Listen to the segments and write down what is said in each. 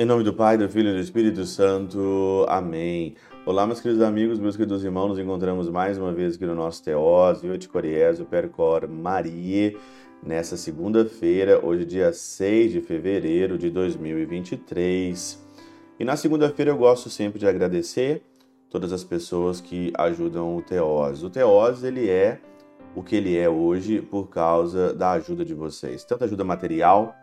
Em nome do Pai, do Filho e do Espírito Santo. Amém. Olá, meus queridos amigos, meus queridos irmãos. Nos encontramos mais uma vez aqui no nosso Teós, Viote Coriésio, Percor Maria, nessa segunda-feira, hoje, dia 6 de fevereiro de 2023. E na segunda-feira eu gosto sempre de agradecer todas as pessoas que ajudam o Teós. O Teós, ele é o que ele é hoje por causa da ajuda de vocês. Tanto ajuda material,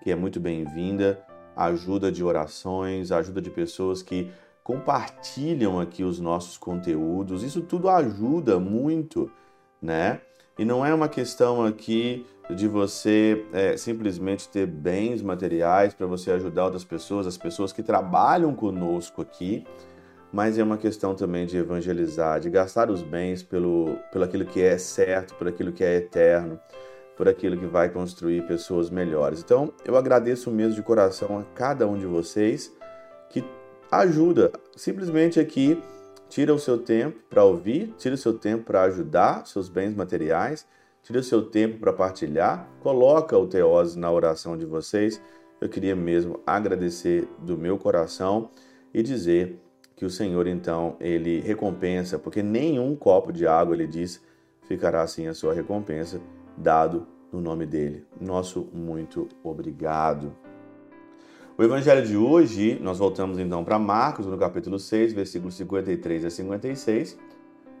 que é muito bem-vinda, ajuda de orações, ajuda de pessoas que compartilham aqui os nossos conteúdos. Isso tudo ajuda muito, né? E não é uma questão aqui de você é, simplesmente ter bens materiais para você ajudar outras pessoas, as pessoas que trabalham conosco aqui, mas é uma questão também de evangelizar, de gastar os bens pelo, pelo aquilo que é certo, por aquilo que é eterno por aquilo que vai construir pessoas melhores. Então, eu agradeço mesmo de coração a cada um de vocês que ajuda, simplesmente aqui tira o seu tempo para ouvir, tira o seu tempo para ajudar seus bens materiais, tira o seu tempo para partilhar, coloca o Teose na oração de vocês. Eu queria mesmo agradecer do meu coração e dizer que o Senhor então ele recompensa, porque nenhum copo de água ele diz ficará assim a sua recompensa dado no nome dele. Nosso muito obrigado. O evangelho de hoje, nós voltamos então para Marcos, no capítulo 6, versículos 53 a 56.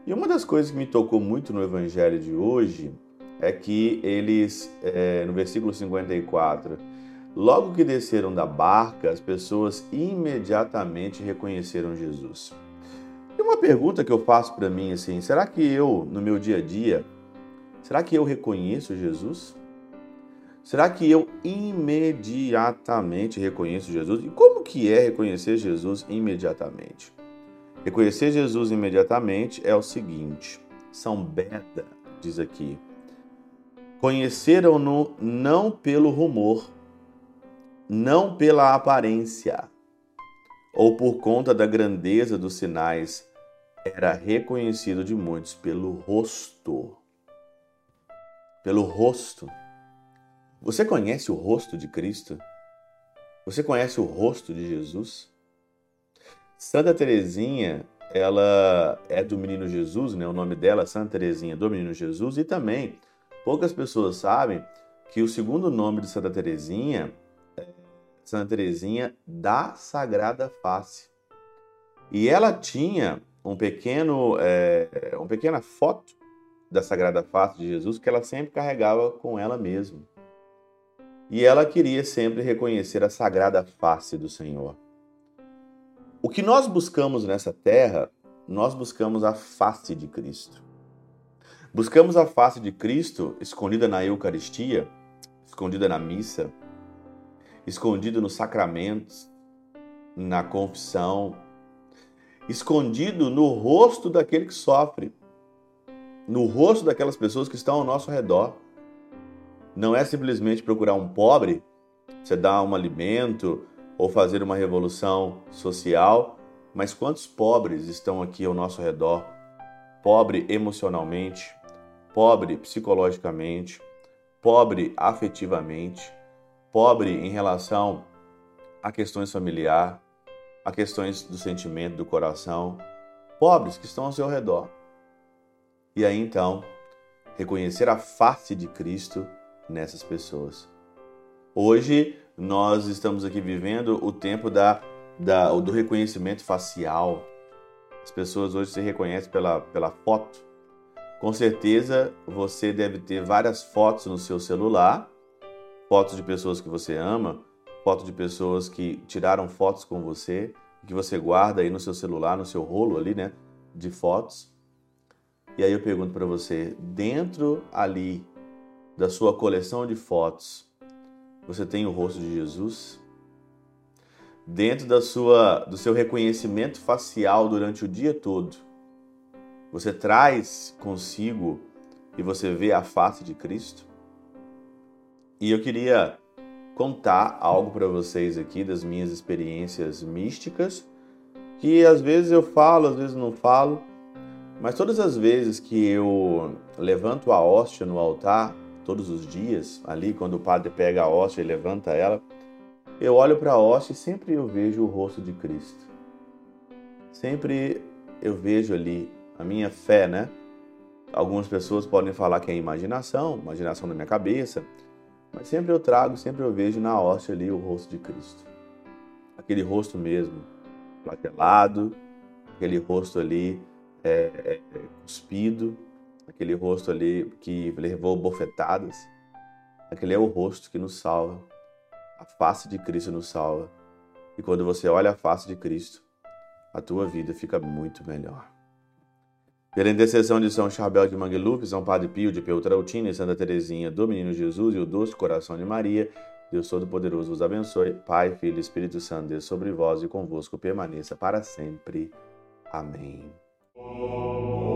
E uma das coisas que me tocou muito no evangelho de hoje é que eles, é, no versículo 54, logo que desceram da barca, as pessoas imediatamente reconheceram Jesus. E uma pergunta que eu faço para mim assim, será que eu, no meu dia a dia, Será que eu reconheço Jesus? Será que eu imediatamente reconheço Jesus? E como que é reconhecer Jesus imediatamente? Reconhecer Jesus imediatamente é o seguinte: São Beda diz aqui: Conheceram-no não pelo rumor, não pela aparência, ou por conta da grandeza dos sinais, era reconhecido de muitos pelo rosto pelo rosto. Você conhece o rosto de Cristo? Você conhece o rosto de Jesus? Santa Teresinha, ela é do Menino Jesus, né? O nome dela Santa Teresinha do Menino Jesus e também poucas pessoas sabem que o segundo nome de Santa Teresinha é Santa Teresinha da Sagrada Face. E ela tinha um pequeno, é, uma pequena foto da Sagrada Face de Jesus que ela sempre carregava com ela mesma. E ela queria sempre reconhecer a sagrada face do Senhor. O que nós buscamos nessa terra, nós buscamos a face de Cristo. Buscamos a face de Cristo escondida na Eucaristia, escondida na missa, escondido nos sacramentos, na confissão, escondido no rosto daquele que sofre, no rosto daquelas pessoas que estão ao nosso redor. Não é simplesmente procurar um pobre, você dar um alimento ou fazer uma revolução social, mas quantos pobres estão aqui ao nosso redor? Pobre emocionalmente, pobre psicologicamente, pobre afetivamente, pobre em relação a questões familiares, a questões do sentimento, do coração, pobres que estão ao seu redor. E aí então, reconhecer a face de Cristo nessas pessoas. Hoje nós estamos aqui vivendo o tempo da, da, do reconhecimento facial. As pessoas hoje se reconhecem pela, pela foto. Com certeza você deve ter várias fotos no seu celular, fotos de pessoas que você ama, fotos de pessoas que tiraram fotos com você, que você guarda aí no seu celular, no seu rolo ali, né, de fotos. E aí eu pergunto para você, dentro ali da sua coleção de fotos, você tem o rosto de Jesus? Dentro da sua do seu reconhecimento facial durante o dia todo, você traz consigo e você vê a face de Cristo? E eu queria contar algo para vocês aqui das minhas experiências místicas, que às vezes eu falo, às vezes não falo, mas todas as vezes que eu levanto a hóstia no altar, todos os dias, ali quando o padre pega a hóstia e levanta ela, eu olho para a hóstia e sempre eu vejo o rosto de Cristo. Sempre eu vejo ali a minha fé, né? Algumas pessoas podem falar que é imaginação, imaginação da minha cabeça, mas sempre eu trago, sempre eu vejo na hóstia ali o rosto de Cristo. Aquele rosto mesmo, flatelado, aquele rosto ali é, é, cuspido, aquele rosto ali que levou bofetadas. Aquele é o rosto que nos salva. A face de Cristo nos salva. E quando você olha a face de Cristo, a tua vida fica muito melhor. Pela intercessão de São Charbel de Mangluf, São Padre Pio de Peltrautina e Santa Teresinha do Menino Jesus e o doce coração de Maria, Deus Todo-Poderoso vos abençoe. Pai, Filho e Espírito Santo, Deus sobre vós e convosco permaneça para sempre. Amém. Oh.